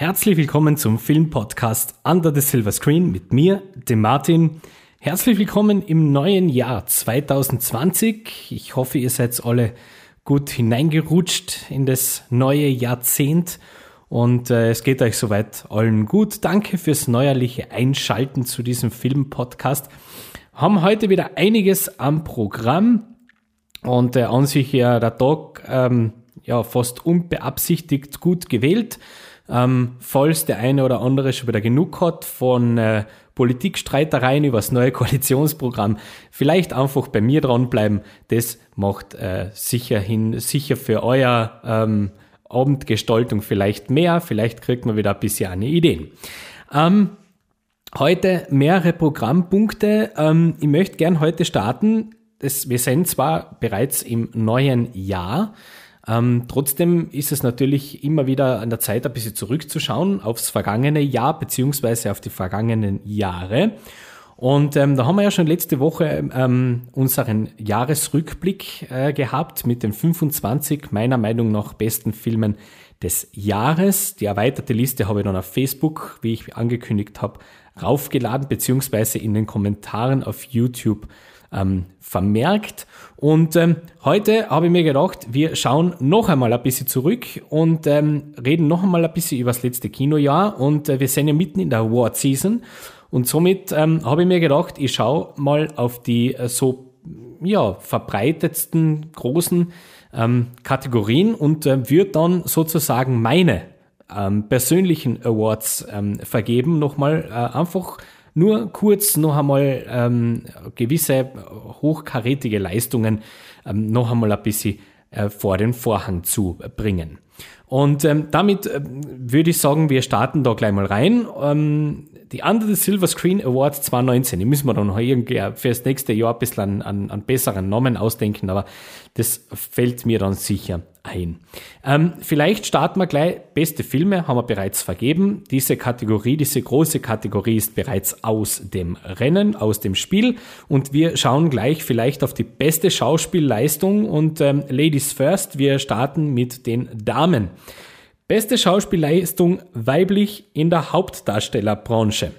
Herzlich willkommen zum Filmpodcast Under the Silver Screen mit mir, dem Martin. Herzlich willkommen im neuen Jahr 2020. Ich hoffe, ihr seid alle gut hineingerutscht in das neue Jahrzehnt und äh, es geht euch soweit allen gut. Danke fürs neuerliche Einschalten zu diesem Filmpodcast. Haben heute wieder einiges am Programm und äh, an sich ja der Tag ähm, ja fast unbeabsichtigt gut gewählt. Ähm, falls der eine oder andere schon wieder genug hat von äh, Politikstreitereien über das neue Koalitionsprogramm, vielleicht einfach bei mir dranbleiben. Das macht äh, sicher hin, sicher für euer ähm, Abendgestaltung vielleicht mehr, vielleicht kriegt man wieder ein bisschen eine Ideen. Ähm, heute mehrere Programmpunkte. Ähm, ich möchte gern heute starten. Das, wir sind zwar bereits im neuen Jahr, ähm, trotzdem ist es natürlich immer wieder an der Zeit, ein bisschen zurückzuschauen aufs vergangene Jahr beziehungsweise auf die vergangenen Jahre. Und ähm, da haben wir ja schon letzte Woche ähm, unseren Jahresrückblick äh, gehabt mit den 25 meiner Meinung nach besten Filmen des Jahres. Die erweiterte Liste habe ich dann auf Facebook, wie ich angekündigt habe, raufgeladen, beziehungsweise in den Kommentaren auf YouTube ähm, vermerkt. Und ähm, heute habe ich mir gedacht, wir schauen noch einmal ein bisschen zurück und ähm, reden noch einmal ein bisschen über das letzte Kinojahr. Und äh, wir sind ja mitten in der Award Season. Und somit ähm, habe ich mir gedacht, ich schaue mal auf die äh, so ja, verbreitetsten großen ähm, Kategorien und äh, würde dann sozusagen meine ähm, persönlichen Awards ähm, vergeben. Nochmal äh, einfach nur kurz noch einmal ähm, gewisse hochkarätige Leistungen ähm, noch einmal ein bisschen äh, vor den Vorhang zu bringen. Und ähm, damit äh, würde ich sagen, wir starten da gleich mal rein. Ähm, die Under the Silver Screen Awards 2019, die müssen wir dann irgendwie fürs nächste Jahr ein bisschen an, an, an besseren Namen ausdenken, aber das fällt mir dann sicher ein. Ähm, vielleicht starten wir gleich. Beste Filme haben wir bereits vergeben. Diese Kategorie, diese große Kategorie ist bereits aus dem Rennen, aus dem Spiel. Und wir schauen gleich vielleicht auf die beste Schauspielleistung. Und ähm, Ladies First, wir starten mit den Damen. Beste Schauspielleistung weiblich in der Hauptdarstellerbranche.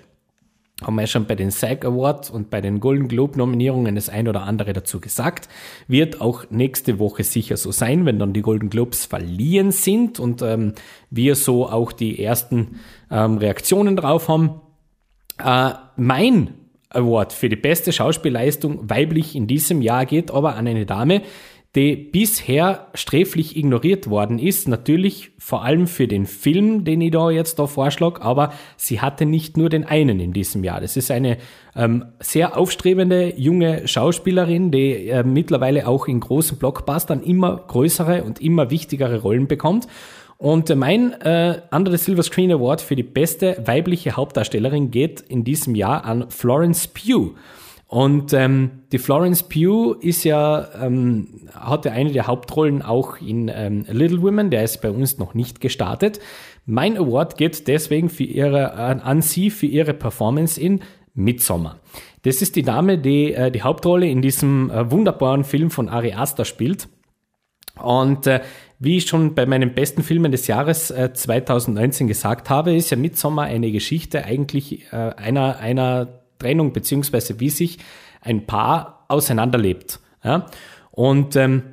Haben wir schon bei den SAG Awards und bei den Golden Globe Nominierungen das ein oder andere dazu gesagt. Wird auch nächste Woche sicher so sein, wenn dann die Golden Globes verliehen sind und ähm, wir so auch die ersten ähm, Reaktionen drauf haben. Äh, mein Award für die beste Schauspielleistung weiblich in diesem Jahr geht aber an eine Dame, die bisher sträflich ignoriert worden ist. Natürlich vor allem für den Film, den ich da jetzt da vorschlage, aber sie hatte nicht nur den einen in diesem Jahr. Das ist eine ähm, sehr aufstrebende junge Schauspielerin, die äh, mittlerweile auch in großen Blockbustern immer größere und immer wichtigere Rollen bekommt. Und mein äh, Under the Silver Screen Award für die beste weibliche Hauptdarstellerin geht in diesem Jahr an Florence Pugh. Und ähm, die Florence Pugh ist ja, ähm, hatte eine der Hauptrollen auch in ähm, Little Women, der ist bei uns noch nicht gestartet. Mein Award geht deswegen für ihre, an, an sie für ihre Performance in Midsommar. Das ist die Dame, die äh, die Hauptrolle in diesem äh, wunderbaren Film von Ari Aster spielt. Und äh, wie ich schon bei meinen besten Filmen des Jahres äh, 2019 gesagt habe, ist ja Midsommar eine Geschichte eigentlich äh, einer, einer Trennung, beziehungsweise wie sich ein Paar auseinanderlebt. Ja? Und ähm,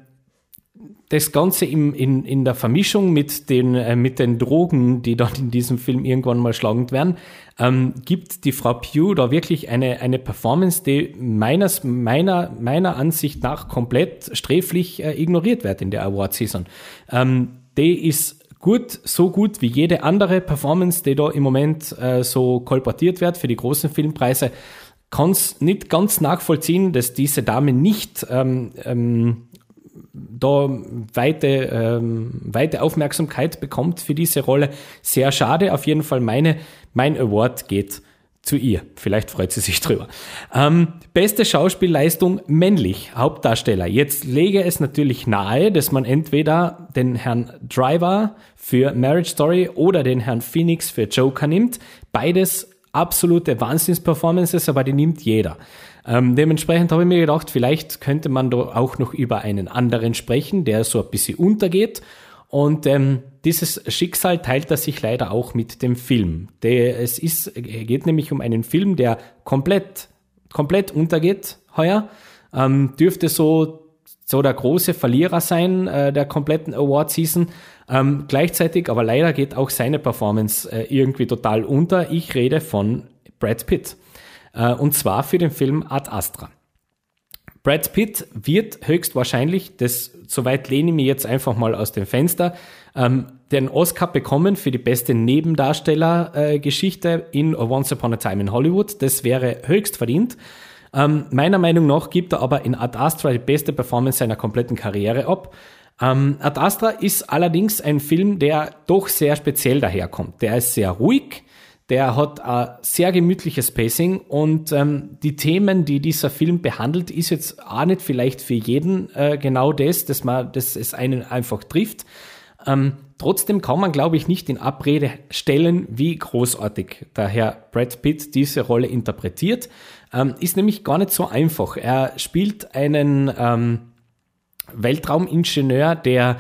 das Ganze im, in, in der Vermischung mit den, äh, mit den Drogen, die dort in diesem Film irgendwann mal schlagend werden, ähm, gibt die Frau Pugh da wirklich eine, eine Performance, die meines, meiner, meiner Ansicht nach komplett sträflich äh, ignoriert wird in der Award-Season. Ähm, die ist gut, so gut wie jede andere Performance, die da im Moment äh, so kolportiert wird für die großen Filmpreise, kann es nicht ganz nachvollziehen, dass diese Dame nicht ähm, ähm, da weite, ähm, weite Aufmerksamkeit bekommt für diese Rolle. Sehr schade. Auf jeden Fall meine, mein Award geht zu ihr. Vielleicht freut sie sich drüber. Ähm, beste Schauspielleistung männlich, Hauptdarsteller. Jetzt lege es natürlich nahe, dass man entweder den Herrn Driver für Marriage Story oder den Herrn Phoenix für Joker nimmt. Beides absolute Wahnsinnsperformances, aber die nimmt jeder. Ähm, dementsprechend habe ich mir gedacht, vielleicht könnte man da auch noch über einen anderen sprechen, der so ein bisschen untergeht Und ähm, dieses Schicksal teilt er sich leider auch mit dem Film. Der, es ist, geht nämlich um einen Film, der komplett, komplett untergeht heuer. Ähm, dürfte so, so der große Verlierer sein äh, der kompletten Award-Season. Ähm, gleichzeitig, aber leider geht auch seine Performance äh, irgendwie total unter. Ich rede von Brad Pitt. Äh, und zwar für den Film Ad Astra. Brad Pitt wird höchstwahrscheinlich, das, soweit lehne ich mich jetzt einfach mal aus dem Fenster, ähm, den Oscar bekommen für die beste Nebendarstellergeschichte äh, in Once Upon a Time in Hollywood. Das wäre höchst verdient. Ähm, meiner Meinung nach gibt er aber in Ad Astra die beste Performance seiner kompletten Karriere ab. Ähm, Ad Astra ist allerdings ein Film, der doch sehr speziell daherkommt. Der ist sehr ruhig, der hat ein sehr gemütliches Pacing und ähm, die Themen, die dieser Film behandelt, ist jetzt auch nicht vielleicht für jeden äh, genau das, dass man, dass es einen einfach trifft. Ähm, trotzdem kann man, glaube ich, nicht in Abrede stellen, wie großartig der Herr Brad Pitt diese Rolle interpretiert. Ähm, ist nämlich gar nicht so einfach. Er spielt einen ähm, Weltraumingenieur, der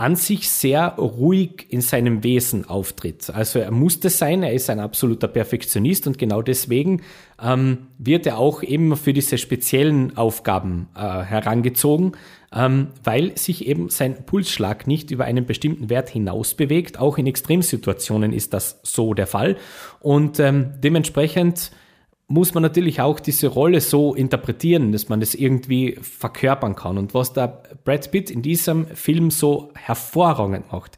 an sich sehr ruhig in seinem Wesen auftritt. Also er musste sein, er ist ein absoluter Perfektionist und genau deswegen ähm, wird er auch eben für diese speziellen Aufgaben äh, herangezogen, ähm, weil sich eben sein Pulsschlag nicht über einen bestimmten Wert hinaus bewegt. Auch in Extremsituationen ist das so der Fall und ähm, dementsprechend muss man natürlich auch diese Rolle so interpretieren, dass man das irgendwie verkörpern kann. Und was der Brad Pitt in diesem Film so hervorragend macht,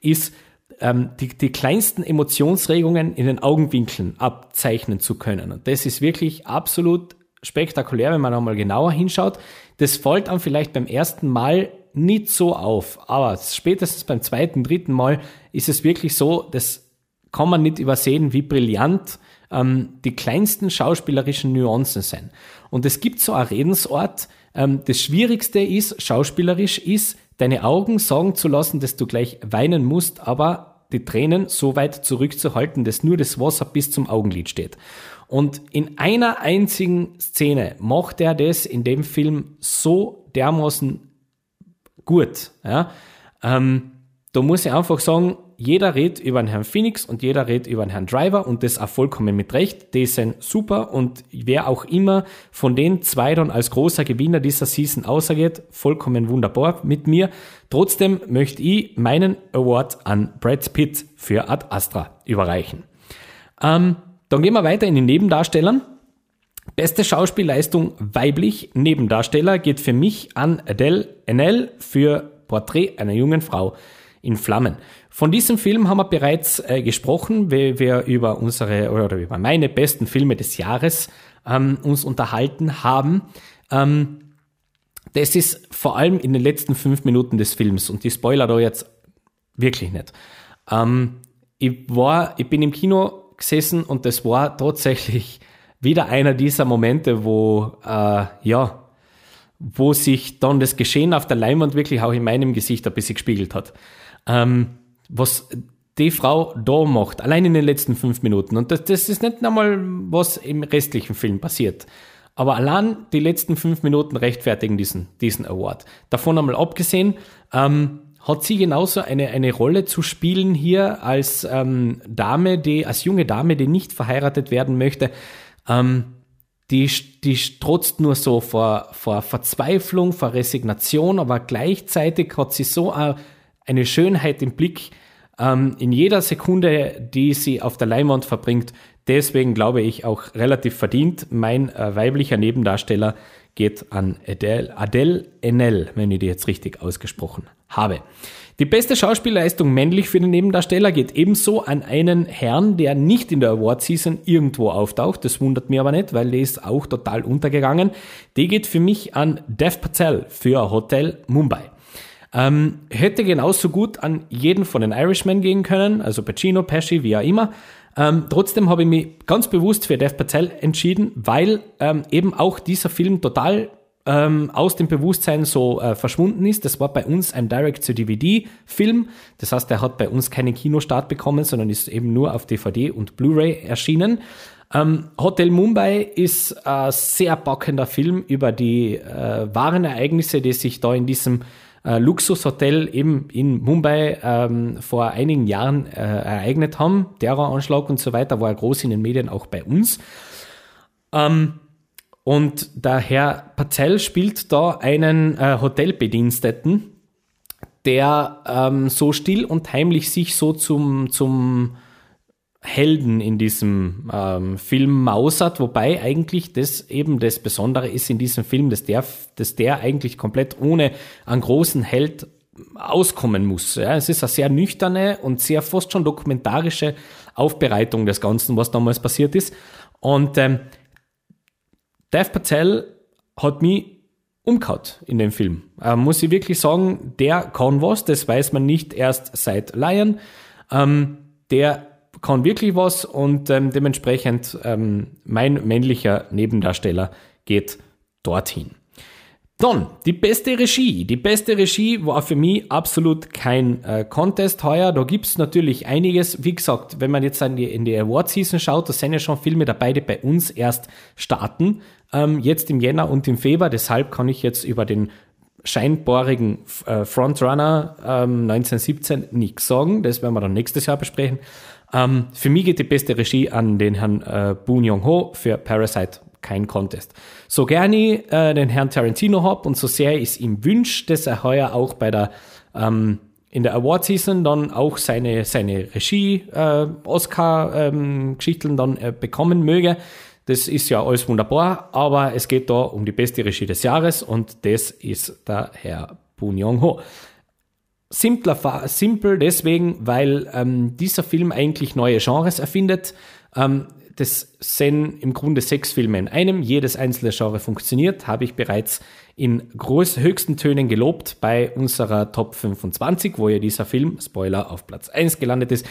ist, ähm, die, die kleinsten Emotionsregungen in den Augenwinkeln abzeichnen zu können. Und das ist wirklich absolut spektakulär, wenn man einmal genauer hinschaut. Das fällt dann vielleicht beim ersten Mal nicht so auf, aber spätestens beim zweiten, dritten Mal ist es wirklich so, das kann man nicht übersehen, wie brillant ähm, die kleinsten schauspielerischen Nuancen sind. Und es gibt so einen Redensort, ähm, das Schwierigste ist, schauspielerisch ist, deine Augen sagen zu lassen, dass du gleich weinen musst, aber die Tränen so weit zurückzuhalten, dass nur das Wasser bis zum Augenlid steht. Und in einer einzigen Szene macht er das in dem Film so dermaßen gut. Ja? Ähm, da muss ich einfach sagen, jeder redet über den Herrn Phoenix und jeder redet über den Herrn Driver und das auch vollkommen mit Recht. Die sind super und wer auch immer von den zwei dann als großer Gewinner dieser Season außergeht, vollkommen wunderbar mit mir. Trotzdem möchte ich meinen Award an Brad Pitt für Ad Astra überreichen. Ähm, dann gehen wir weiter in den Nebendarstellern. Beste Schauspielleistung weiblich Nebendarsteller geht für mich an Adele NL für Porträt einer jungen Frau in Flammen. Von diesem Film haben wir bereits äh, gesprochen, wie wir über unsere oder über meine besten Filme des Jahres ähm, uns unterhalten haben. Ähm, das ist vor allem in den letzten fünf Minuten des Films und die Spoiler da jetzt wirklich nicht. Ähm, ich war, ich bin im Kino gesessen und das war tatsächlich wieder einer dieser Momente, wo äh, ja wo sich dann das Geschehen auf der Leinwand wirklich auch in meinem Gesicht ein bisschen gespiegelt hat. Ähm, was die Frau da macht, allein in den letzten fünf Minuten. Und das, das ist nicht einmal, was im restlichen Film passiert. Aber allein die letzten fünf Minuten rechtfertigen diesen, diesen Award. Davon einmal abgesehen, ähm, hat sie genauso eine, eine Rolle zu spielen hier als ähm, Dame, die, als junge Dame, die nicht verheiratet werden möchte. Ähm, die, die strotzt nur so vor, vor Verzweiflung, vor Resignation, aber gleichzeitig hat sie so eine eine Schönheit im Blick ähm, in jeder Sekunde, die sie auf der Leinwand verbringt. Deswegen glaube ich auch relativ verdient. Mein äh, weiblicher Nebendarsteller geht an Adele, Adele Enel, wenn ich die jetzt richtig ausgesprochen habe. Die beste Schauspielleistung männlich für den Nebendarsteller geht ebenso an einen Herrn, der nicht in der Award Season irgendwo auftaucht. Das wundert mich aber nicht, weil der ist auch total untergegangen. Die geht für mich an Dev Patel für Hotel Mumbai. Ähm, hätte genauso gut an jeden von den Irishmen gehen können, also Pacino, Pesci, wie auch immer. Ähm, trotzdem habe ich mich ganz bewusst für Dev Patel entschieden, weil ähm, eben auch dieser Film total ähm, aus dem Bewusstsein so äh, verschwunden ist. Das war bei uns ein Direct-to-DVD-Film. Das heißt, er hat bei uns keinen Kinostart bekommen, sondern ist eben nur auf DVD und Blu-ray erschienen. Ähm, Hotel Mumbai ist ein sehr packender Film über die äh, wahren Ereignisse, die sich da in diesem äh, Luxushotel eben in Mumbai ähm, vor einigen Jahren äh, ereignet haben. Terroranschlag und so weiter war groß in den Medien, auch bei uns. Ähm, und der Herr Patel spielt da einen äh, Hotelbediensteten, der ähm, so still und heimlich sich so zum, zum Helden in diesem ähm, Film mausert, wobei eigentlich das eben das Besondere ist in diesem Film, dass der, dass der eigentlich komplett ohne einen großen Held auskommen muss. Ja, es ist eine sehr nüchterne und sehr fast schon dokumentarische Aufbereitung des Ganzen, was damals passiert ist. Und ähm, Dev Patel hat mich umgehauen in dem Film. Ähm, muss ich wirklich sagen, der kann was, das weiß man nicht erst seit Lion. Ähm, der kann wirklich was und ähm, dementsprechend ähm, mein männlicher Nebendarsteller geht dorthin. Dann, die beste Regie. Die beste Regie war für mich absolut kein äh, Contest heuer. Da gibt's natürlich einiges. Wie gesagt, wenn man jetzt in die, in die Award-Season schaut, da sind ja schon Filme dabei, die bei uns erst starten. Ähm, jetzt im Jänner und im Februar. Deshalb kann ich jetzt über den scheinbarigen äh, Frontrunner ähm, 1917 nichts sagen. Das werden wir dann nächstes Jahr besprechen. Ähm, für mich geht die beste Regie an den Herrn äh, Boon Young-ho für Parasite kein Contest. So gerne ich äh, den Herrn Tarantino hab und so sehr ich es ihm wünsche, dass er heuer auch bei der ähm, in der Award Season dann auch seine seine Regie äh, ähm, dann äh, bekommen möge. Das ist ja alles wunderbar, aber es geht da um die beste Regie des Jahres und das ist der Herr Boon Young Ho. Simpler, simpel deswegen, weil ähm, dieser Film eigentlich neue Genres erfindet. Ähm, das sind im Grunde sechs Filme in einem. Jedes einzelne Genre funktioniert, habe ich bereits in groß, höchsten Tönen gelobt bei unserer Top 25, wo ja dieser Film, Spoiler, auf Platz 1 gelandet ist.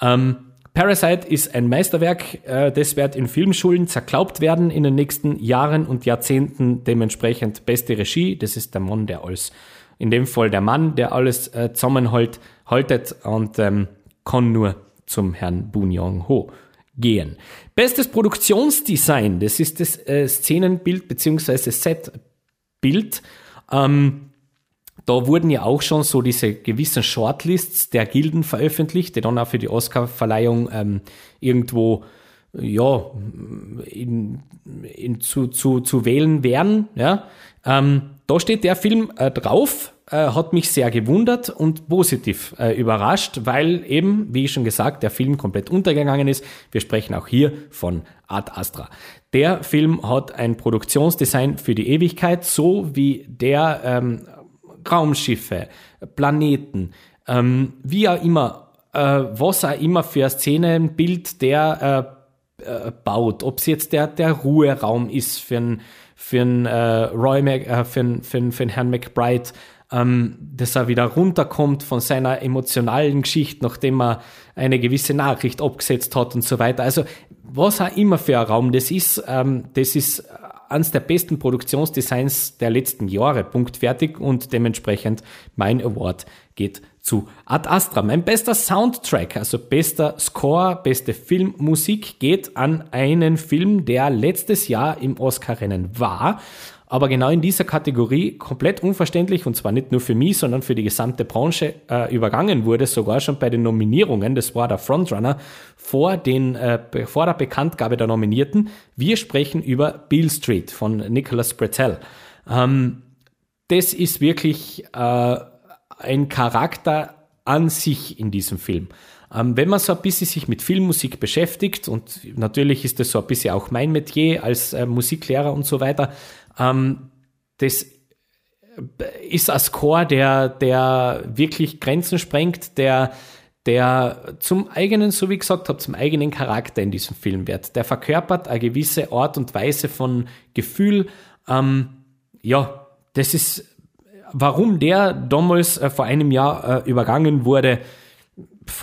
Ähm, Parasite ist ein Meisterwerk, äh, das wird in Filmschulen zerklaubt werden in den nächsten Jahren und Jahrzehnten. Dementsprechend beste Regie, das ist der Mann, der alles in dem Fall der Mann, der alles äh, zusammenhält, haltet und ähm, kann nur zum Herrn Bunyong Ho gehen. Bestes Produktionsdesign, das ist das äh, Szenenbild beziehungsweise Setbild. Ähm, da wurden ja auch schon so diese gewissen Shortlists der Gilden veröffentlicht, die dann auch für die Oscar-Verleihung ähm, irgendwo ja, in, in, zu, zu, zu wählen wären. Ja. Ähm, da steht der Film äh, drauf, äh, hat mich sehr gewundert und positiv äh, überrascht, weil eben, wie schon gesagt, der Film komplett untergegangen ist. Wir sprechen auch hier von Ad Astra. Der Film hat ein Produktionsdesign für die Ewigkeit, so wie der ähm, Raumschiffe, Planeten, ähm, wie auch immer, äh, was auch immer für Szenenbild der äh, äh, baut. Ob es jetzt der, der Ruheraum ist für ein für einen äh, Roy Mac, äh, für, einen, für, einen, für einen Herrn McBride, ähm, dass er wieder runterkommt von seiner emotionalen Geschichte, nachdem er eine gewisse Nachricht abgesetzt hat und so weiter. Also was auch immer für ein Raum das ist, ähm, das ist eines der besten Produktionsdesigns der letzten Jahre, Punkt fertig und dementsprechend mein Award geht zu Ad Astra. Mein bester Soundtrack, also bester Score, beste Filmmusik geht an einen Film, der letztes Jahr im Oscar-Rennen war, aber genau in dieser Kategorie komplett unverständlich und zwar nicht nur für mich, sondern für die gesamte Branche äh, übergangen wurde, sogar schon bei den Nominierungen. Das war der Frontrunner vor, den, äh, vor der Bekanntgabe der Nominierten. Wir sprechen über Beale Street von Nicholas Bretel. Ähm, das ist wirklich äh, ein Charakter an sich in diesem Film. Ähm, wenn man so ein bisschen sich mit Filmmusik beschäftigt, und natürlich ist das so ein bisschen auch mein Metier als äh, Musiklehrer und so weiter, ähm, das ist ein Score, der, der wirklich Grenzen sprengt, der, der zum eigenen, so wie gesagt habe, zum eigenen Charakter in diesem Film wird. Der verkörpert eine gewisse Art und Weise von Gefühl. Ähm, ja, das ist warum der damals äh, vor einem Jahr äh, übergangen wurde,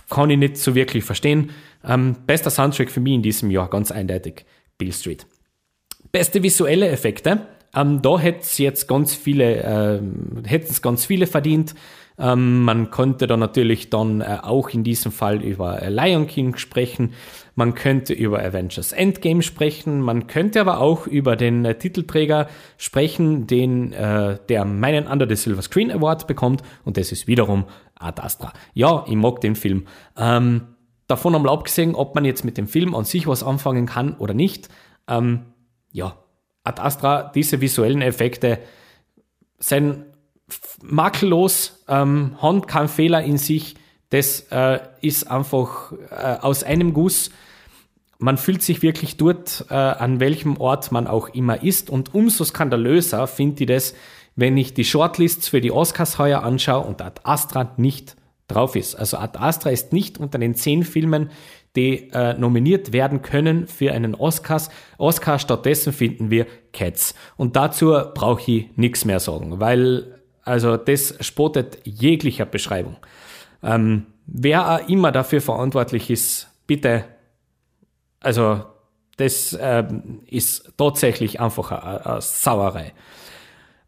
kann ich nicht so wirklich verstehen. Ähm, bester Soundtrack für mich in diesem Jahr, ganz eindeutig, Bill Street. Beste visuelle Effekte. Ähm, da hätte es jetzt ganz viele, äh, hätten es ganz viele verdient. Ähm, man konnte da natürlich dann äh, auch in diesem Fall über äh, Lion King sprechen. Man könnte über Avengers Endgame sprechen. Man könnte aber auch über den äh, Titelträger sprechen, den, äh, der meinen Under the Silver Screen Award bekommt. Und das ist wiederum Ad Astra. Ja, ich mag den Film. Ähm, davon einmal abgesehen, ob man jetzt mit dem Film an sich was anfangen kann oder nicht. Ähm, ja, Ad Astra, diese visuellen Effekte sind makellos, ähm, haben keinen Fehler in sich. Das äh, ist einfach äh, aus einem Guss. Man fühlt sich wirklich dort, äh, an welchem Ort man auch immer ist. Und umso skandalöser finde ich das, wenn ich die Shortlists für die Oscars heuer anschaue und Ad Astra nicht drauf ist. Also Ad Astra ist nicht unter den zehn Filmen, die äh, nominiert werden können für einen Oscars. Oscar stattdessen finden wir Cats. Und dazu brauche ich nichts mehr sagen, weil also das spottet jeglicher Beschreibung. Ähm, wer auch immer dafür verantwortlich ist, bitte, also das ähm, ist tatsächlich einfach eine, eine Sauerei.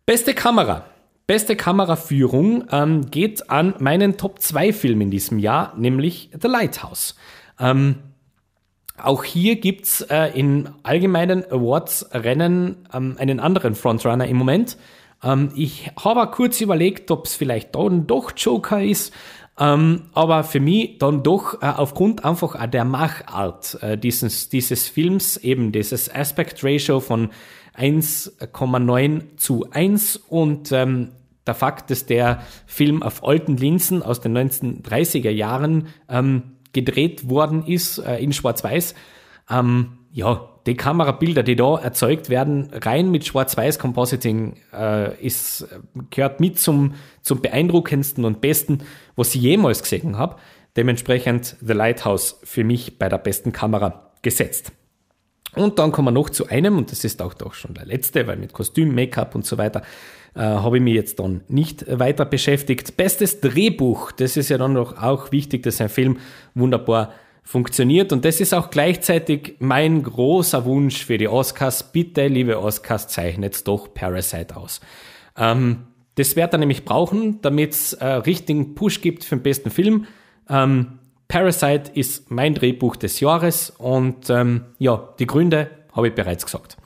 Beste Kamera. Beste Kameraführung ähm, geht an meinen Top 2 Film in diesem Jahr, nämlich The Lighthouse. Ähm, auch hier gibt's äh, in allgemeinen Awards-Rennen ähm, einen anderen Frontrunner im Moment. Ähm, ich habe kurz überlegt, ob es vielleicht dann doch Joker ist. Ähm, aber für mich dann doch äh, aufgrund einfach auch der Machart äh, dieses, dieses Films, eben dieses Aspect Ratio von 1,9 zu 1 und ähm, der Fakt, dass der Film auf alten Linsen aus den 1930er Jahren ähm, gedreht worden ist äh, in Schwarz-Weiß, ähm, ja, die Kamerabilder, die da erzeugt werden, rein mit Schwarz-Weiß-Compositing, äh, ist, gehört mit zum, zum beeindruckendsten und besten, was ich jemals gesehen habe. Dementsprechend The Lighthouse für mich bei der besten Kamera gesetzt. Und dann kommen wir noch zu einem, und das ist auch doch schon der letzte, weil mit Kostüm, Make-up und so weiter äh, habe ich mich jetzt dann nicht weiter beschäftigt. Bestes Drehbuch, das ist ja dann noch auch wichtig, dass ein Film wunderbar funktioniert. Und das ist auch gleichzeitig mein großer Wunsch für die Oscars. Bitte, liebe Oscars, zeichnet doch Parasite aus. Ähm, das wird er nämlich brauchen, damit es äh, richtigen Push gibt für den besten Film. Ähm, Parasite ist mein Drehbuch des Jahres und ähm, ja, die Gründe habe ich bereits gesagt.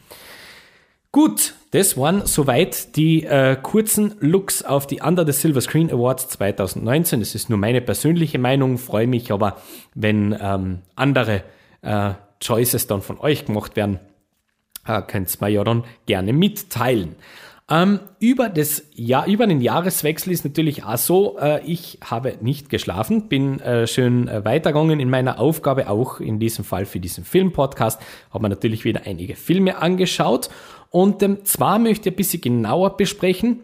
Gut, das waren soweit die äh, kurzen Looks auf die Under the Silver Screen Awards 2019. Das ist nur meine persönliche Meinung, freue mich aber, wenn ähm, andere äh, Choices dann von euch gemacht werden. Äh, könnt ihr mir ja dann gerne mitteilen. Ähm, über, das Jahr, über den Jahreswechsel ist natürlich auch so, äh, ich habe nicht geschlafen, bin äh, schön äh, weitergegangen in meiner Aufgabe, auch in diesem Fall für diesen Filmpodcast, habe mir natürlich wieder einige Filme angeschaut und ähm, zwar möchte ich ein bisschen genauer besprechen,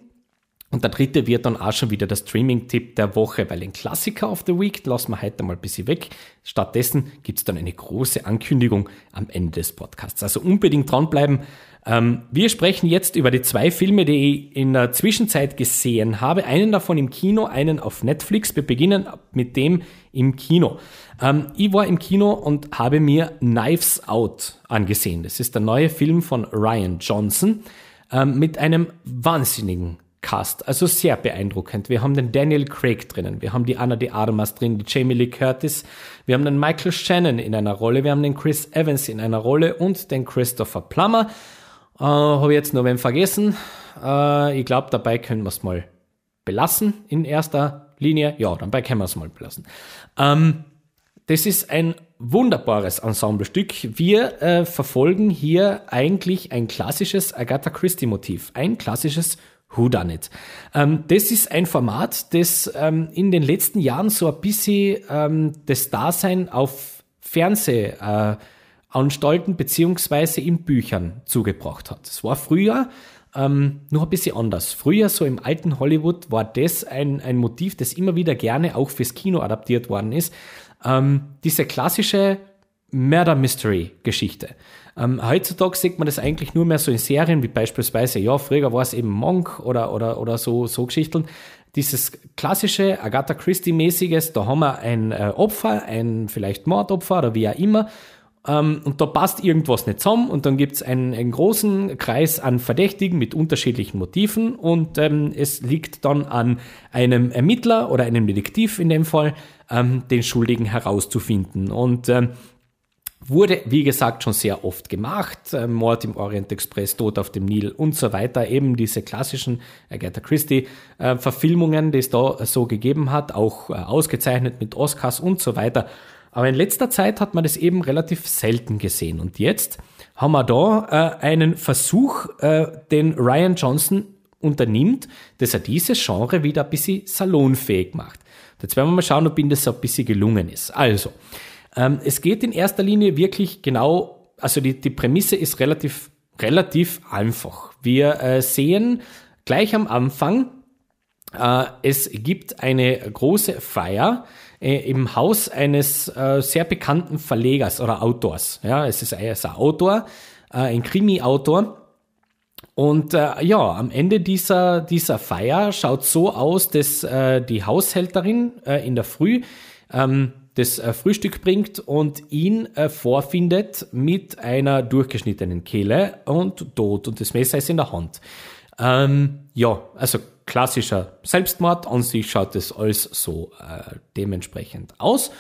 und der dritte wird dann auch schon wieder der Streaming-Tipp der Woche, weil den Klassiker of the Week lassen wir heute mal ein bisschen weg. Stattdessen gibt es dann eine große Ankündigung am Ende des Podcasts. Also unbedingt dranbleiben. Ähm, wir sprechen jetzt über die zwei Filme, die ich in der Zwischenzeit gesehen habe. Einen davon im Kino, einen auf Netflix. Wir beginnen mit dem im Kino. Ähm, ich war im Kino und habe mir Knives Out angesehen. Das ist der neue Film von Ryan Johnson ähm, mit einem wahnsinnigen Cast. Also sehr beeindruckend. Wir haben den Daniel Craig drinnen, wir haben die Anna de Armas drin, die Jamie Lee Curtis, wir haben den Michael Shannon in einer Rolle, wir haben den Chris Evans in einer Rolle und den Christopher Plummer. Äh, Habe ich jetzt nur wen vergessen. Äh, ich glaube, dabei können wir es mal belassen in erster Linie. Ja, dabei können wir es mal belassen. Ähm, das ist ein wunderbares Ensemblestück. Wir äh, verfolgen hier eigentlich ein klassisches Agatha Christie-Motiv, ein klassisches Whodunit. Ähm, das ist ein Format, das ähm, in den letzten Jahren so ein bisschen ähm, das Dasein auf Fernseh äh, Anstalten beziehungsweise in Büchern zugebracht hat. Es war früher ähm, noch ein bisschen anders. Früher, so im alten Hollywood, war das ein, ein Motiv, das immer wieder gerne auch fürs Kino adaptiert worden ist. Ähm, diese klassische Murder Mystery Geschichte. Ähm, heutzutage sieht man das eigentlich nur mehr so in Serien, wie beispielsweise, ja, früher war es eben Monk oder, oder, oder so, so Geschichten. Dieses klassische Agatha Christie-mäßiges, da haben wir ein äh, Opfer, ein vielleicht Mordopfer oder wie auch immer, ähm, und da passt irgendwas nicht zusammen und dann gibt's einen, einen großen Kreis an Verdächtigen mit unterschiedlichen Motiven und ähm, es liegt dann an einem Ermittler oder einem Detektiv in dem Fall, ähm, den Schuldigen herauszufinden. Und ähm, wurde, wie gesagt, schon sehr oft gemacht. Äh, Mord im Orient Express, Tod auf dem Nil und so weiter. Eben diese klassischen Agatha Christie äh, die es da so gegeben hat, auch äh, ausgezeichnet mit Oscars und so weiter. Aber in letzter Zeit hat man das eben relativ selten gesehen. Und jetzt haben wir da äh, einen Versuch, äh, den Ryan Johnson unternimmt, dass er dieses Genre wieder ein bisschen salonfähig macht. Jetzt werden wir mal schauen, ob ihm das so ein bisschen gelungen ist. Also, ähm, es geht in erster Linie wirklich genau, also die, die Prämisse ist relativ, relativ einfach. Wir äh, sehen gleich am Anfang, äh, es gibt eine große Feier, äh, im Haus eines äh, sehr bekannten Verlegers oder Autors. Ja, es ist, er ist ein Autor, äh, ein Krimi-Autor. Und äh, ja, am Ende dieser, dieser Feier schaut so aus, dass äh, die Haushälterin äh, in der Früh ähm, das Frühstück bringt und ihn vorfindet mit einer durchgeschnittenen Kehle und tot und das Messer ist in der Hand. Ähm, ja, also klassischer Selbstmord. An sich schaut es alles so äh, dementsprechend aus.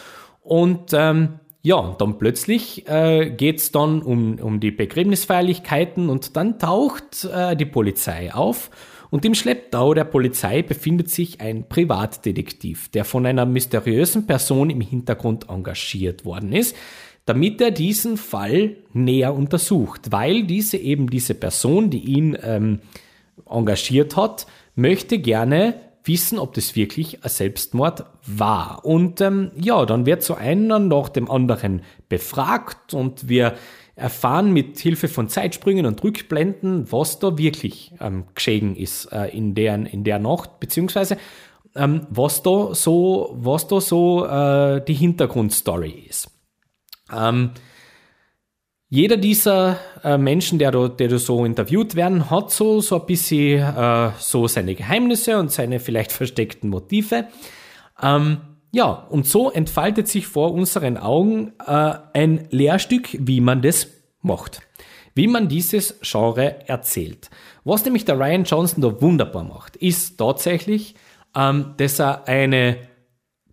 Und ähm, ja, dann plötzlich äh, geht dann um, um die Begräbnisfeierlichkeiten und dann taucht äh, die Polizei auf und im Schlepptau der Polizei befindet sich ein Privatdetektiv, der von einer mysteriösen Person im Hintergrund engagiert worden ist, damit er diesen Fall näher untersucht, weil diese eben diese Person, die ihn ähm, engagiert hat, möchte gerne wissen, ob das wirklich ein Selbstmord war. Und ähm, ja, dann wird so einer nach dem anderen befragt und wir erfahren mit Hilfe von Zeitsprüngen und Rückblenden, was da wirklich ähm, geschehen ist äh, in, der, in der Nacht, beziehungsweise ähm, was da so, was da so äh, die Hintergrundstory ist. Ähm, jeder dieser äh, Menschen, der der da so interviewt werden, hat so, so ein bisschen äh, so seine Geheimnisse und seine vielleicht versteckten Motive. Ähm, ja, und so entfaltet sich vor unseren Augen äh, ein Lehrstück, wie man das macht. Wie man dieses Genre erzählt. Was nämlich der Ryan Johnson da wunderbar macht, ist tatsächlich, ähm, dass er eine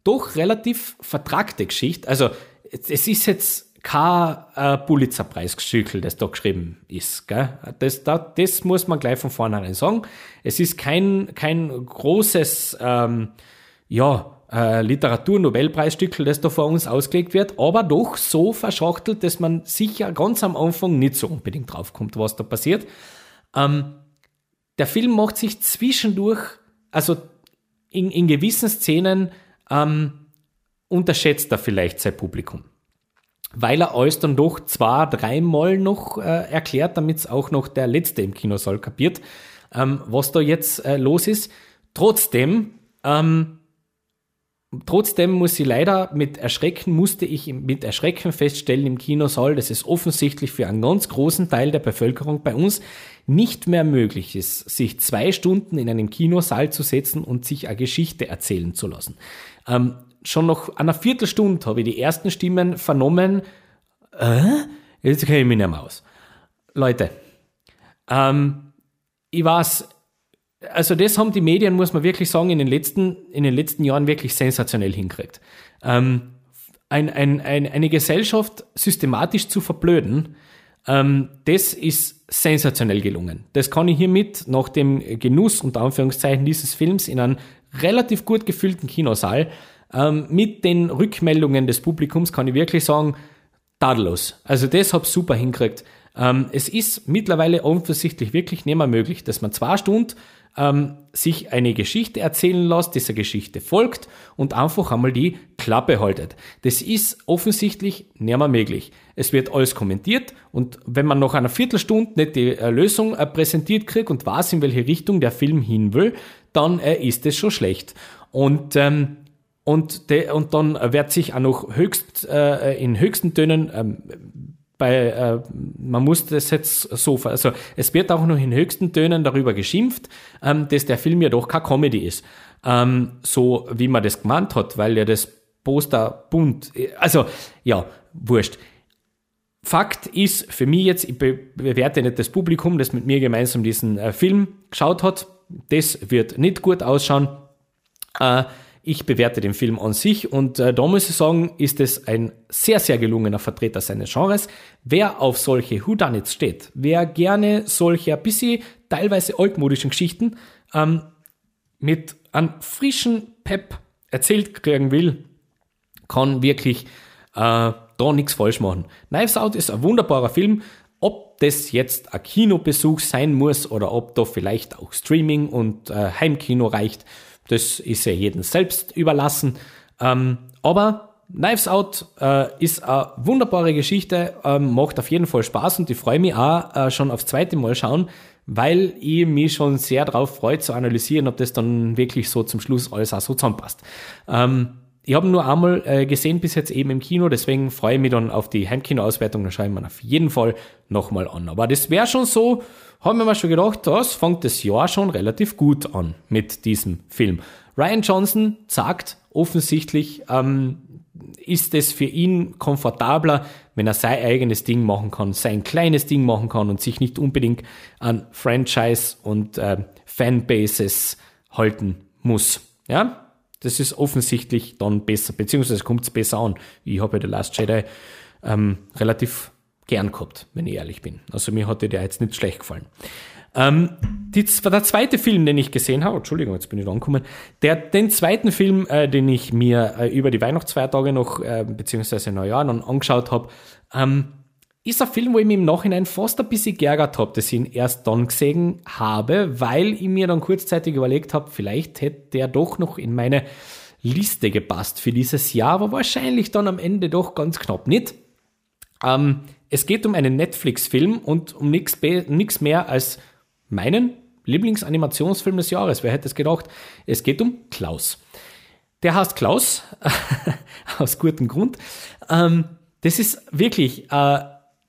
doch relativ vertragte Geschichte, also es ist jetzt kein äh, Pulitzerpreisgeschichtel, das da geschrieben ist. Gell? Das, das, das muss man gleich von vornherein sagen. Es ist kein, kein großes ähm, ja, äh, Literatur-Nobelpreisstückel, das da vor uns ausgelegt wird, aber doch so verschachtelt, dass man sicher ganz am Anfang nicht so unbedingt draufkommt, was da passiert. Ähm, der Film macht sich zwischendurch, also in, in gewissen Szenen, ähm, unterschätzt er vielleicht sein Publikum weil er alles dann doch zwei, dreimal noch äh, erklärt, damit es auch noch der Letzte im Kinosaal kapiert, ähm, was da jetzt äh, los ist. Trotzdem, ähm, trotzdem muss ich leider mit Erschrecken, musste ich mit Erschrecken feststellen im Kinosaal, dass es offensichtlich für einen ganz großen Teil der Bevölkerung bei uns nicht mehr möglich ist, sich zwei Stunden in einem Kinosaal zu setzen und sich eine Geschichte erzählen zu lassen. Ähm, schon nach einer Viertelstunde habe ich die ersten Stimmen vernommen. Äh? Jetzt kenne ich mich nicht mehr aus. Leute, ähm, ich weiß, also das haben die Medien, muss man wirklich sagen, in den letzten, in den letzten Jahren wirklich sensationell hingekriegt. Ähm, ein, ein, ein, eine Gesellschaft systematisch zu verblöden, ähm, das ist sensationell gelungen. Das kann ich hiermit nach dem Genuss unter Anführungszeichen dieses Films in einem relativ gut gefüllten Kinosaal ähm, mit den Rückmeldungen des Publikums kann ich wirklich sagen, tadellos. Also das habe ich super hingekriegt. Ähm, es ist mittlerweile offensichtlich wirklich nicht mehr möglich, dass man zwei Stunden ähm, sich eine Geschichte erzählen lässt, dieser Geschichte folgt und einfach einmal die Klappe haltet. Das ist offensichtlich nicht mehr möglich. Es wird alles kommentiert und wenn man nach einer Viertelstunde nicht die äh, Lösung äh, präsentiert kriegt und weiß, in welche Richtung der Film hin will, dann äh, ist es schon schlecht. Und ähm, und, de, und dann wird sich auch noch höchst, äh, in höchsten Tönen ähm, bei, äh, man muss das jetzt so, also es wird auch noch in höchsten Tönen darüber geschimpft, ähm, dass der Film ja doch keine Comedy ist. Ähm, so wie man das gemeint hat, weil ja das Poster bunt, also ja, wurscht. Fakt ist für mich jetzt, ich bewerte nicht das Publikum, das mit mir gemeinsam diesen äh, Film geschaut hat. Das wird nicht gut ausschauen. Äh, ich bewerte den Film an sich und äh, da muss ich sagen, ist es ein sehr, sehr gelungener Vertreter seines Genres. Wer auf solche Whodunits steht, wer gerne solche ein bisschen teilweise altmodischen Geschichten ähm, mit einem frischen Pep erzählt kriegen will, kann wirklich äh, da nichts falsch machen. Knives Out ist ein wunderbarer Film. Ob das jetzt ein Kinobesuch sein muss oder ob da vielleicht auch Streaming und äh, Heimkino reicht, das ist ja jedem selbst überlassen. Ähm, aber Knives Out äh, ist eine wunderbare Geschichte, ähm, macht auf jeden Fall Spaß und ich freue mich auch äh, schon aufs zweite Mal schauen, weil ich mich schon sehr darauf freue zu analysieren, ob das dann wirklich so zum Schluss alles auch so zusammenpasst. Ähm, ich habe nur einmal äh, gesehen bis jetzt eben im Kino, deswegen freue ich mich dann auf die Heimkino-Auswertung, dann schaue ich mir auf jeden Fall nochmal an. Aber das wäre schon so, haben wir mal schon gedacht, das fängt das Jahr schon relativ gut an mit diesem Film. Ryan Johnson sagt offensichtlich, ähm, ist es für ihn komfortabler, wenn er sein eigenes Ding machen kann, sein kleines Ding machen kann und sich nicht unbedingt an Franchise und äh, Fanbases halten muss. Ja, das ist offensichtlich dann besser, beziehungsweise kommt es besser an. Ich habe ja The Last Jedi ähm, relativ gern gehabt, wenn ich ehrlich bin. Also mir hatte der jetzt nicht schlecht gefallen. Ähm, die, der zweite Film, den ich gesehen habe, Entschuldigung, jetzt bin ich angekommen, der, den zweiten Film, äh, den ich mir äh, über die Weihnachtsfeiertage noch, äh, beziehungsweise Neujahr noch angeschaut habe, ähm, ist ein Film, wo ich mich im Nachhinein fast ein bisschen geärgert habe, dass ich ihn erst dann gesehen habe, weil ich mir dann kurzzeitig überlegt habe, vielleicht hätte der doch noch in meine Liste gepasst für dieses Jahr, aber wahrscheinlich dann am Ende doch ganz knapp nicht. Ähm, es geht um einen Netflix-Film und um nichts mehr als meinen Lieblingsanimationsfilm des Jahres. Wer hätte es gedacht? Es geht um Klaus. Der heißt Klaus, aus gutem Grund. Ähm, das ist wirklich äh,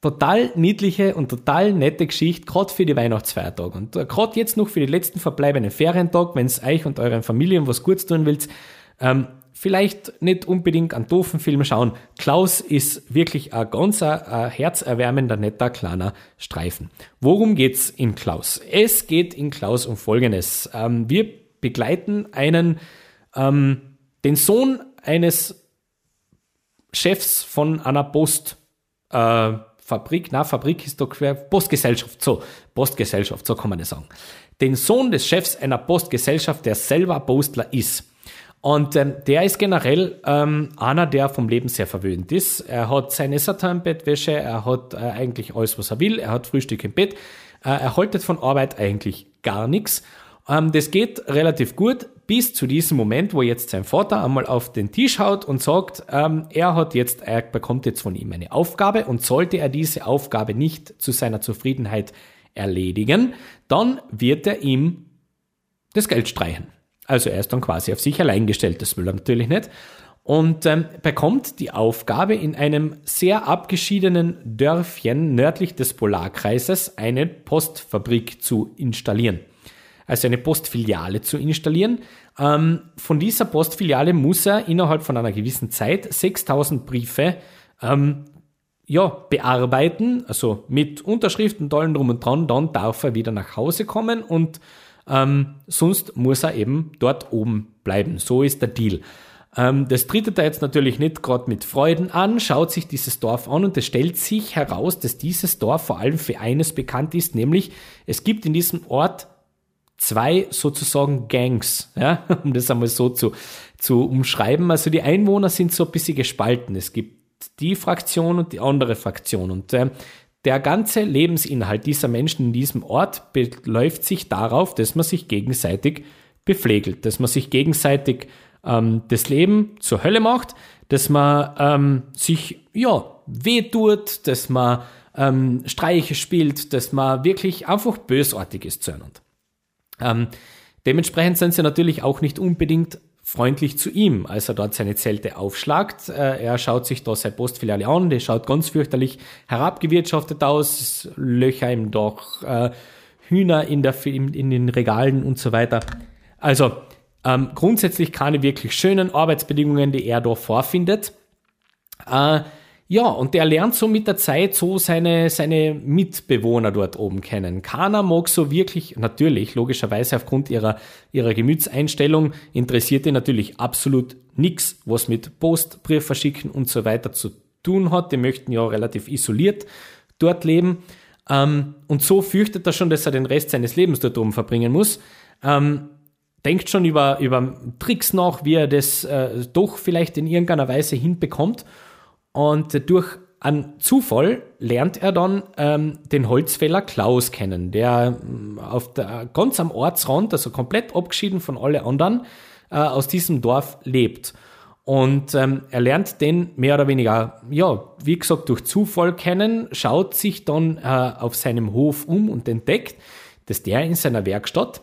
total niedliche und total nette Geschichte, gerade für die Weihnachtsfeiertage. Und äh, gerade jetzt noch für die letzten verbleibenden Ferientag, wenn es euch und euren Familien was Gutes tun willst, ähm, vielleicht nicht unbedingt einen doofen Film schauen. Klaus ist wirklich ein ganz ein herzerwärmender, netter, kleiner Streifen. Worum geht's in Klaus? Es geht in Klaus um Folgendes. Ähm, wir begleiten einen, ähm, den Sohn eines Chefs von einer Post, äh, Fabrik, na, Fabrik ist doch quer, Postgesellschaft, so, Postgesellschaft, so kann man das sagen. Den Sohn des Chefs einer Postgesellschaft, der selber Postler ist. Und ähm, der ist generell ähm, einer, der vom Leben sehr verwöhnt ist. Er hat seine Satin-Bettwäsche, er hat äh, eigentlich alles, was er will, er hat Frühstück im Bett, äh, er haltet von Arbeit eigentlich gar nichts. Ähm, das geht relativ gut bis zu diesem Moment, wo jetzt sein Vater einmal auf den Tisch haut und sagt, ähm, er hat jetzt, er bekommt jetzt von ihm eine Aufgabe und sollte er diese Aufgabe nicht zu seiner Zufriedenheit erledigen, dann wird er ihm das Geld streichen. Also er ist dann quasi auf sich allein gestellt, das will er natürlich nicht. Und ähm, bekommt die Aufgabe, in einem sehr abgeschiedenen Dörfchen nördlich des Polarkreises eine Postfabrik zu installieren also eine Postfiliale zu installieren. Ähm, von dieser Postfiliale muss er innerhalb von einer gewissen Zeit 6000 Briefe ähm, ja, bearbeiten, also mit Unterschriften, tollen drum und dran, dann darf er wieder nach Hause kommen und ähm, sonst muss er eben dort oben bleiben. So ist der Deal. Ähm, das tritt er jetzt natürlich nicht gerade mit Freuden an, schaut sich dieses Dorf an und es stellt sich heraus, dass dieses Dorf vor allem für eines bekannt ist, nämlich es gibt in diesem Ort zwei sozusagen Gangs, ja, um das einmal so zu, zu umschreiben. Also die Einwohner sind so ein bisschen gespalten. Es gibt die Fraktion und die andere Fraktion. Und äh, der ganze Lebensinhalt dieser Menschen in diesem Ort beläuft sich darauf, dass man sich gegenseitig bepflegelt, dass man sich gegenseitig ähm, das Leben zur Hölle macht, dass man ähm, sich ja wehtut, dass man ähm, Streiche spielt, dass man wirklich einfach bösartig ist zueinander. Ähm, dementsprechend sind sie natürlich auch nicht unbedingt freundlich zu ihm, als er dort seine Zelte aufschlagt. Äh, er schaut sich da seine Postfiliale an, die schaut ganz fürchterlich herabgewirtschaftet aus, Löcher im Dach, äh, Hühner in, der, in, den Regalen und so weiter. Also ähm, grundsätzlich keine wirklich schönen Arbeitsbedingungen, die er da vorfindet. Äh, ja, und der lernt so mit der Zeit so seine, seine Mitbewohner dort oben kennen. Keiner mag so wirklich, natürlich, logischerweise aufgrund ihrer, ihrer Gemütseinstellung, interessiert ihn natürlich absolut nichts, was mit Postbrief verschicken und so weiter zu tun hat. Die möchten ja relativ isoliert dort leben. Ähm, und so fürchtet er schon, dass er den Rest seines Lebens dort oben verbringen muss. Ähm, denkt schon über, über Tricks nach, wie er das äh, doch vielleicht in irgendeiner Weise hinbekommt und durch einen Zufall lernt er dann ähm, den Holzfäller Klaus kennen, der ähm, auf der, ganz am Ortsrand, also komplett abgeschieden von allen anderen, äh, aus diesem Dorf lebt. Und ähm, er lernt den mehr oder weniger, ja, wie gesagt, durch Zufall kennen, schaut sich dann äh, auf seinem Hof um und entdeckt, dass der in seiner Werkstatt,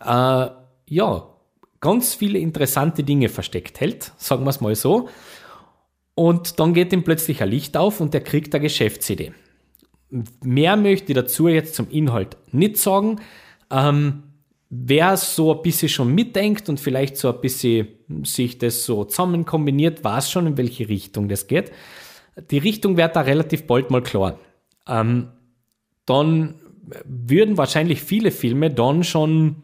äh, ja, ganz viele interessante Dinge versteckt hält, sagen wir es mal so. Und dann geht ihm plötzlich ein Licht auf und er kriegt eine Geschäftsidee. Mehr möchte ich dazu jetzt zum Inhalt nicht sagen. Ähm, wer so ein bisschen schon mitdenkt und vielleicht so ein bisschen sich das so zusammen kombiniert, weiß schon, in welche Richtung das geht. Die Richtung wird da relativ bald mal klar. Ähm, dann würden wahrscheinlich viele Filme dann schon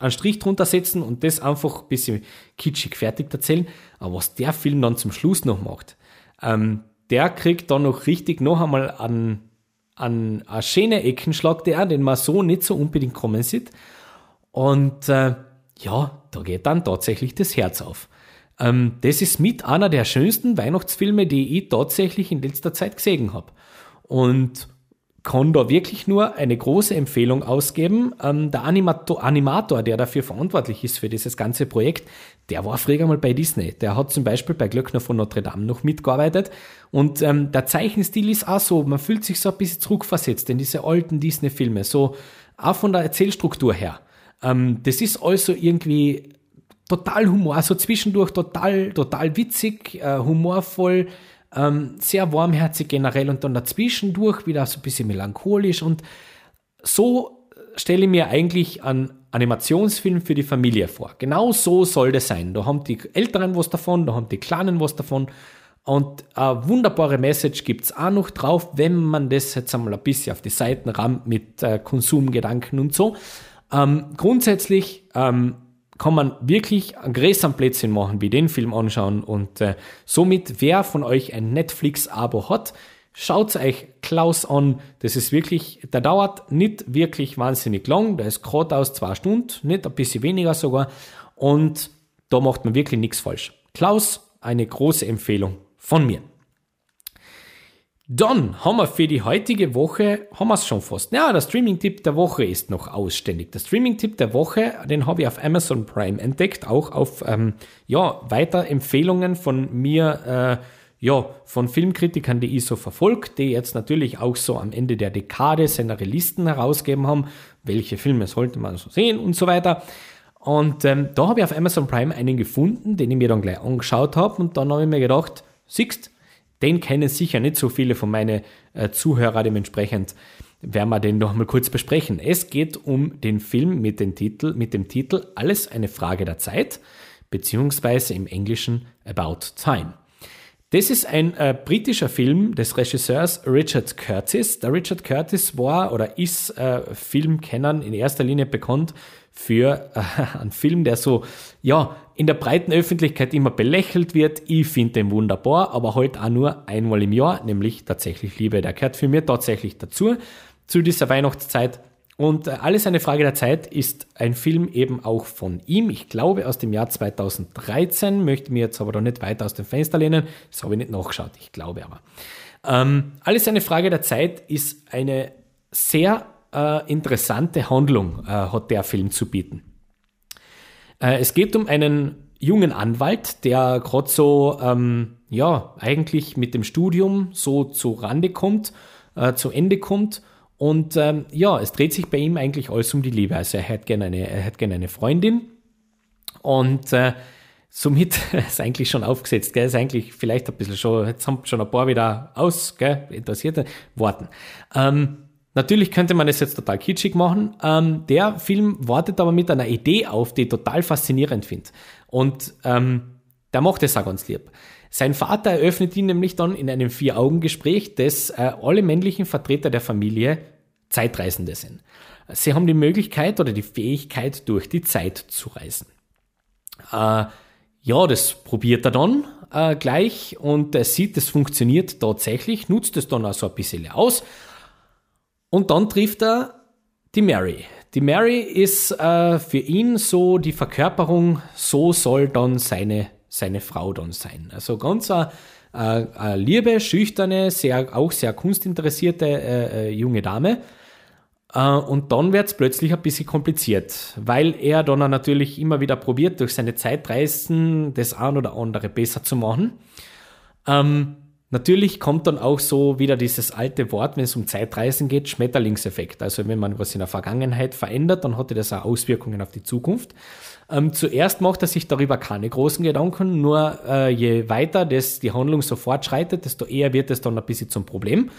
einen Strich drunter setzen und das einfach ein bisschen kitschig fertig erzählen. Aber was der Film dann zum Schluss noch macht, ähm, der kriegt dann noch richtig noch einmal an, an eine schöne Eckenschlag, der, den man so nicht so unbedingt kommen sieht. Und äh, ja, da geht dann tatsächlich das Herz auf. Ähm, das ist mit einer der schönsten Weihnachtsfilme, die ich tatsächlich in letzter Zeit gesehen habe. Und kann da wirklich nur eine große Empfehlung ausgeben. Ähm, der Animator, Animator, der dafür verantwortlich ist für dieses ganze Projekt, der war früher mal bei Disney. Der hat zum Beispiel bei Glöckner von Notre Dame noch mitgearbeitet. Und ähm, der Zeichenstil ist auch so, man fühlt sich so ein bisschen zurückversetzt in diese alten Disney-Filme, so auch von der Erzählstruktur her. Ähm, das ist also irgendwie total Humor, so zwischendurch total, total witzig, äh, humorvoll, ähm, sehr warmherzig generell und dann dazwischendurch wieder so ein bisschen melancholisch und so stelle ich mir eigentlich einen Animationsfilm für die Familie vor. Genau so soll das sein. Da haben die Älteren was davon, da haben die Kleinen was davon. Und eine wunderbare Message gibt es auch noch drauf, wenn man das jetzt einmal ein bisschen auf die Seiten rammt mit äh, Konsumgedanken und so. Ähm, grundsätzlich ähm, kann man wirklich einen größeren Plätzchen machen, wie den Film anschauen. Und äh, somit, wer von euch ein Netflix-Abo hat, schaut euch Klaus an. Das ist wirklich, der dauert nicht wirklich wahnsinnig lang. Der ist gerade aus zwei Stunden, nicht ein bisschen weniger sogar. Und da macht man wirklich nichts falsch. Klaus, eine große Empfehlung von mir. Dann haben wir für die heutige Woche, haben wir es schon fast. Ja, der Streaming-Tipp der Woche ist noch ausständig. Der Streaming-Tipp der Woche, den habe ich auf Amazon Prime entdeckt, auch auf, ähm, ja, weiter Empfehlungen von mir, äh, ja, von Filmkritikern, die ich so verfolgt, die jetzt natürlich auch so am Ende der Dekade seine Listen herausgegeben haben, welche Filme sollte man so sehen und so weiter. Und ähm, da habe ich auf Amazon Prime einen gefunden, den ich mir dann gleich angeschaut habe und dann habe ich mir gedacht, siehst, den kennen sicher nicht so viele von meinen äh, Zuhörern, dementsprechend werden wir den noch mal kurz besprechen. Es geht um den Film mit, dem Titel, mit dem Titel Alles eine Frage der Zeit, beziehungsweise im Englischen About Time. Das ist ein äh, britischer Film des Regisseurs Richard Curtis. Der Richard Curtis war oder ist äh, Filmkennern in erster Linie bekannt für äh, einen Film, der so, ja, in der breiten Öffentlichkeit immer belächelt wird. Ich finde den wunderbar, aber halt auch nur einmal im Jahr, nämlich tatsächlich Liebe. Der gehört für mich tatsächlich dazu, zu dieser Weihnachtszeit. Und äh, alles eine Frage der Zeit ist ein Film eben auch von ihm. Ich glaube aus dem Jahr 2013, möchte mir jetzt aber doch nicht weiter aus dem Fenster lehnen. Das habe ich nicht nachgeschaut, ich glaube aber. Ähm, alles eine Frage der Zeit ist eine sehr äh, interessante Handlung, äh, hat der Film zu bieten. Äh, es geht um einen jungen Anwalt, der gerade so, ähm, ja, eigentlich mit dem Studium so zu Rande kommt, äh, zu Ende kommt. Und ähm, ja, es dreht sich bei ihm eigentlich alles um die Liebe. Also er hätte gerne eine, er gerne eine Freundin. Und äh, somit ist eigentlich schon aufgesetzt, gell? Ist eigentlich vielleicht ein bisschen schon, jetzt haben schon ein paar wieder aus, gell? Interessierte Worten. Ähm, Natürlich könnte man es jetzt total kitschig machen. Ähm, der Film wartet aber mit einer Idee auf, die ich total faszinierend finde. Und ähm, der macht es auch ganz lieb. Sein Vater eröffnet ihn nämlich dann in einem Vier-Augen-Gespräch, dass äh, alle männlichen Vertreter der Familie Zeitreisende sind. Sie haben die Möglichkeit oder die Fähigkeit, durch die Zeit zu reisen. Äh, ja, das probiert er dann äh, gleich und er sieht, es funktioniert tatsächlich, nutzt es dann auch so ein bisschen aus. Und dann trifft er die Mary. Die Mary ist äh, für ihn so die Verkörperung, so soll dann seine seine Frau dann sein. Also ganz eine, eine liebe, schüchterne, sehr, auch sehr kunstinteressierte äh, äh, junge Dame. Äh, und dann wird es plötzlich ein bisschen kompliziert, weil er dann natürlich immer wieder probiert, durch seine Zeitreisen das ein oder andere besser zu machen. Ähm, natürlich kommt dann auch so wieder dieses alte Wort, wenn es um Zeitreisen geht, Schmetterlingseffekt. Also wenn man was in der Vergangenheit verändert, dann hatte das auch Auswirkungen auf die Zukunft. Ähm, zuerst macht er sich darüber keine großen Gedanken, nur äh, je weiter das die Handlung so fortschreitet, desto eher wird es dann ein bisschen zum Problem.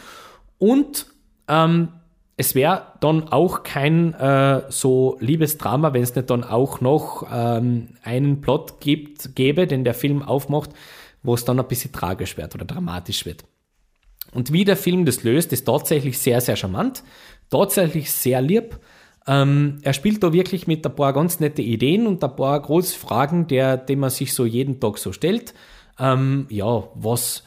Und ähm, es wäre dann auch kein äh, so Liebesdrama, wenn es nicht dann auch noch ähm, einen Plot gibt, gäbe, den der Film aufmacht, wo es dann ein bisschen tragisch wird oder dramatisch wird. Und wie der Film das löst, ist tatsächlich sehr, sehr charmant, tatsächlich sehr lieb. Ähm, er spielt da wirklich mit ein paar ganz nette Ideen und ein paar große Fragen, der, die man sich so jeden Tag so stellt. Ähm, ja, was,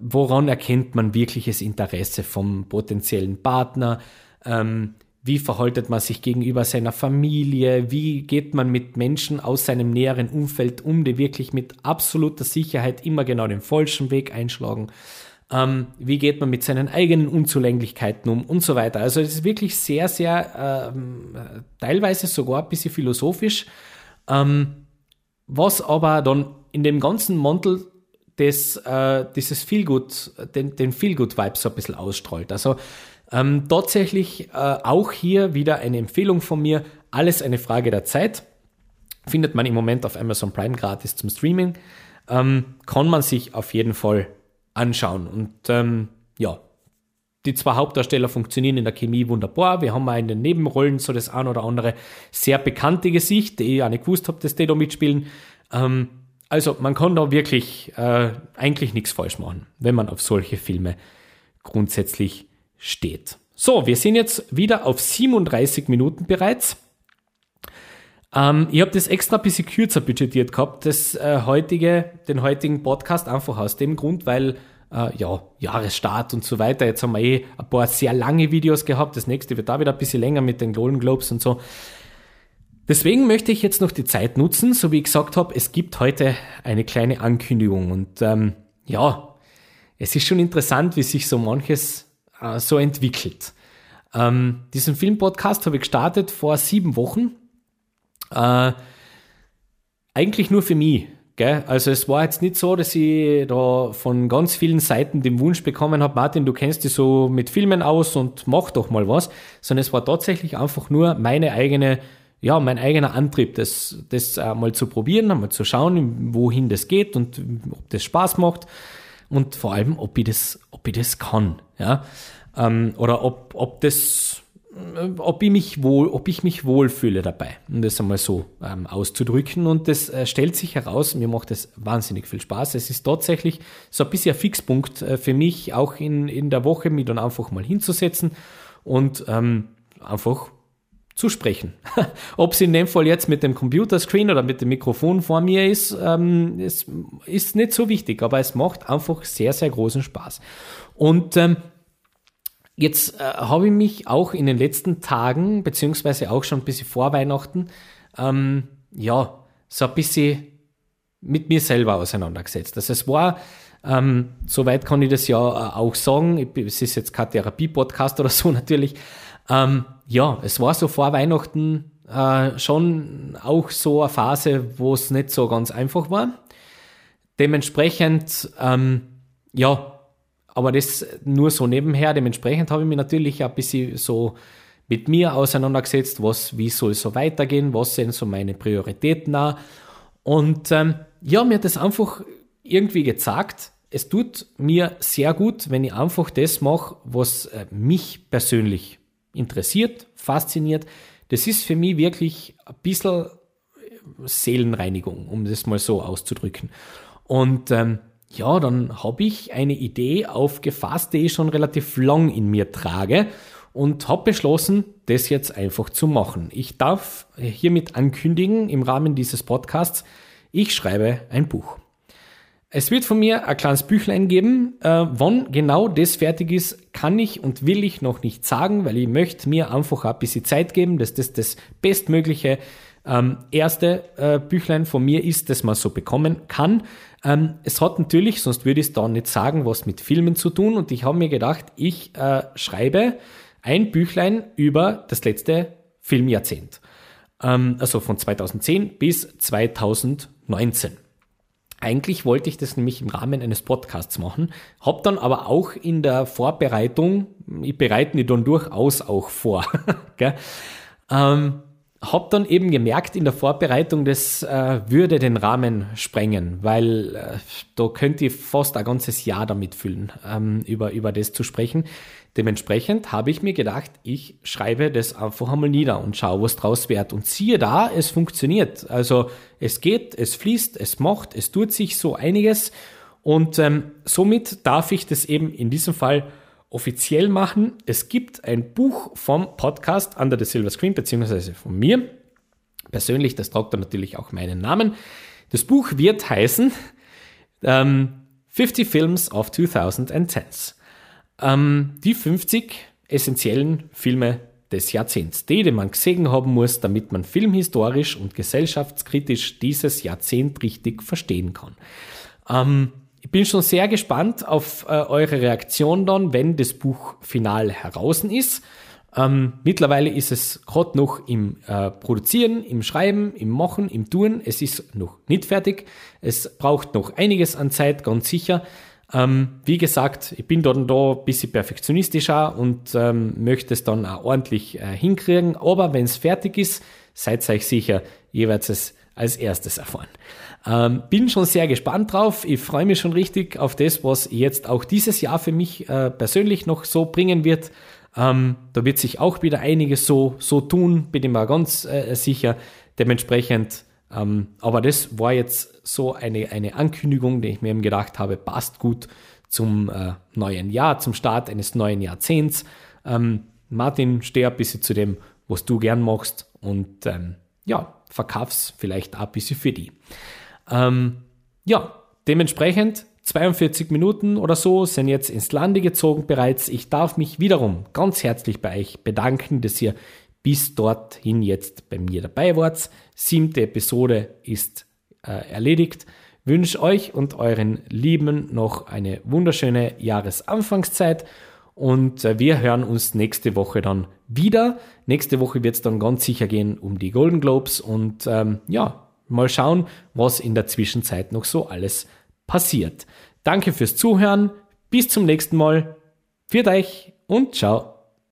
woran erkennt man wirkliches Interesse vom potenziellen Partner? Ähm, wie verhaltet man sich gegenüber seiner Familie? Wie geht man mit Menschen aus seinem näheren Umfeld um, die wirklich mit absoluter Sicherheit immer genau den falschen Weg einschlagen? ähm, wie geht man mit seinen eigenen Unzulänglichkeiten um und so weiter. Also es ist wirklich sehr, sehr, ähm, teilweise sogar ein bisschen philosophisch, ähm, was aber dann in dem ganzen Mantel des, äh, dieses Feelgood, den, den Feelgood-Vibe so ein bisschen ausstrahlt. Also ähm, tatsächlich äh, auch hier wieder eine Empfehlung von mir, alles eine Frage der Zeit. Findet man im Moment auf Amazon Prime gratis zum Streaming. Ähm, kann man sich auf jeden Fall anschauen. Und ähm, ja, die zwei Hauptdarsteller funktionieren in der Chemie wunderbar. Wir haben auch in den Nebenrollen so das ein oder andere sehr bekannte Gesicht, die ich auch nicht gewusst habe, dass die da mitspielen. Ähm, also man kann da wirklich äh, eigentlich nichts falsch machen, wenn man auf solche Filme grundsätzlich steht. So, wir sind jetzt wieder auf 37 Minuten bereits. Ähm, ich habe das extra ein bisschen kürzer budgetiert gehabt, das äh, heutige, den heutigen Podcast, einfach aus dem Grund, weil äh, ja, Jahresstart und so weiter. Jetzt haben wir eh ein paar sehr lange Videos gehabt. Das nächste wird da wieder ein bisschen länger mit den Golden Globes und so. Deswegen möchte ich jetzt noch die Zeit nutzen, so wie ich gesagt habe, es gibt heute eine kleine Ankündigung und ähm, ja, es ist schon interessant, wie sich so manches äh, so entwickelt. Ähm, diesen Filmpodcast habe ich gestartet vor sieben Wochen äh, eigentlich nur für mich. Gell? Also es war jetzt nicht so, dass ich da von ganz vielen Seiten den Wunsch bekommen habe, Martin, du kennst dich so mit Filmen aus und mach doch mal was, sondern es war tatsächlich einfach nur meine eigene, ja, mein eigener Antrieb, das, das äh, mal zu probieren, mal zu schauen, wohin das geht und ob das Spaß macht und vor allem, ob ich das, ob ich das kann, ja, ähm, oder ob, ob das äh, ob ich mich wohl, ob ich mich wohlfühle dabei, um das einmal so ähm, auszudrücken. Und das äh, stellt sich heraus, mir macht es wahnsinnig viel Spaß. Es ist tatsächlich so ein bisschen ein Fixpunkt äh, für mich, auch in, in der Woche, mich dann einfach mal hinzusetzen und ähm, einfach zu sprechen. Ob es in dem Fall jetzt mit dem Computerscreen oder mit dem Mikrofon vor mir ist, ähm, ist, ist nicht so wichtig, aber es macht einfach sehr, sehr großen Spaß. Und ähm, Jetzt äh, habe ich mich auch in den letzten Tagen, beziehungsweise auch schon ein bisschen vor Weihnachten, ähm, ja, so ein bisschen mit mir selber auseinandergesetzt. Also es war, ähm, soweit kann ich das ja äh, auch sagen, es ist jetzt kein Therapie-Podcast oder so natürlich, ähm, ja, es war so vor Weihnachten äh, schon auch so eine Phase, wo es nicht so ganz einfach war. Dementsprechend, ähm, ja, aber das nur so nebenher. Dementsprechend habe ich mich natürlich ein bisschen so mit mir auseinandergesetzt, was, wie soll es so weitergehen, was sind so meine Prioritäten auch. Und ähm, ja, mir hat das einfach irgendwie gezeigt, es tut mir sehr gut, wenn ich einfach das mache, was äh, mich persönlich interessiert, fasziniert. Das ist für mich wirklich ein bisschen Seelenreinigung, um das mal so auszudrücken. Und ähm, ja, dann habe ich eine Idee aufgefasst, die ich schon relativ lang in mir trage und habe beschlossen, das jetzt einfach zu machen. Ich darf hiermit ankündigen im Rahmen dieses Podcasts, ich schreibe ein Buch. Es wird von mir ein kleines Büchlein geben. Äh, wann genau das fertig ist, kann ich und will ich noch nicht sagen, weil ich möchte mir einfach ein bisschen Zeit geben, dass das das bestmögliche ähm, erste äh, Büchlein von mir ist, das man so bekommen kann. Ähm, es hat natürlich, sonst würde ich es da nicht sagen, was mit Filmen zu tun. Und ich habe mir gedacht, ich äh, schreibe ein Büchlein über das letzte Filmjahrzehnt. Ähm, also von 2010 bis 2019. Eigentlich wollte ich das nämlich im Rahmen eines Podcasts machen, habe dann aber auch in der Vorbereitung, ich bereite mich dann durchaus auch vor, ähm, habe dann eben gemerkt in der Vorbereitung, das äh, würde den Rahmen sprengen, weil äh, da könnte ich fast ein ganzes Jahr damit füllen, ähm, über, über das zu sprechen. Dementsprechend habe ich mir gedacht, ich schreibe das einfach einmal nieder und schaue, was draus wird. Und siehe da, es funktioniert. Also es geht, es fließt, es macht, es tut sich so einiges. Und ähm, somit darf ich das eben in diesem Fall offiziell machen. Es gibt ein Buch vom Podcast Under the Silver Screen, beziehungsweise von mir. Persönlich, das tragt dann natürlich auch meinen Namen. Das Buch wird heißen ähm, 50 Films of 2010s. Ähm, die 50 essentiellen Filme des Jahrzehnts, die, die man gesehen haben muss, damit man filmhistorisch und gesellschaftskritisch dieses Jahrzehnt richtig verstehen kann. Ähm, ich bin schon sehr gespannt auf äh, eure Reaktion dann, wenn das Buch final heraus ist. Ähm, mittlerweile ist es gerade noch im äh, Produzieren, im Schreiben, im Machen, im Tun. Es ist noch nicht fertig. Es braucht noch einiges an Zeit, ganz sicher. Ähm, wie gesagt, ich bin dann da ein bisschen perfektionistischer und ähm, möchte es dann auch ordentlich äh, hinkriegen. Aber wenn es fertig ist, seid euch sicher, ihr werdet es als erstes erfahren. Ähm, bin schon sehr gespannt drauf. Ich freue mich schon richtig auf das, was jetzt auch dieses Jahr für mich äh, persönlich noch so bringen wird. Ähm, da wird sich auch wieder einiges so, so tun, bin ich mir ganz äh, sicher. Dementsprechend ähm, aber das war jetzt so eine, eine Ankündigung, die ich mir eben gedacht habe, passt gut zum äh, neuen Jahr, zum Start eines neuen Jahrzehnts. Ähm, Martin, steh ein bisschen zu dem, was du gern machst und ähm, ja, verkauf's vielleicht auch ein bisschen für die. Ähm, ja, dementsprechend 42 Minuten oder so sind jetzt ins Lande gezogen bereits. Ich darf mich wiederum ganz herzlich bei euch bedanken, dass ihr bis dorthin jetzt bei mir dabei wart. Siebte Episode ist äh, erledigt. Wünsche euch und euren Lieben noch eine wunderschöne Jahresanfangszeit und äh, wir hören uns nächste Woche dann wieder. Nächste Woche wird es dann ganz sicher gehen um die Golden Globes und ähm, ja, mal schauen, was in der Zwischenzeit noch so alles passiert. Danke fürs Zuhören. Bis zum nächsten Mal. Viert euch und ciao.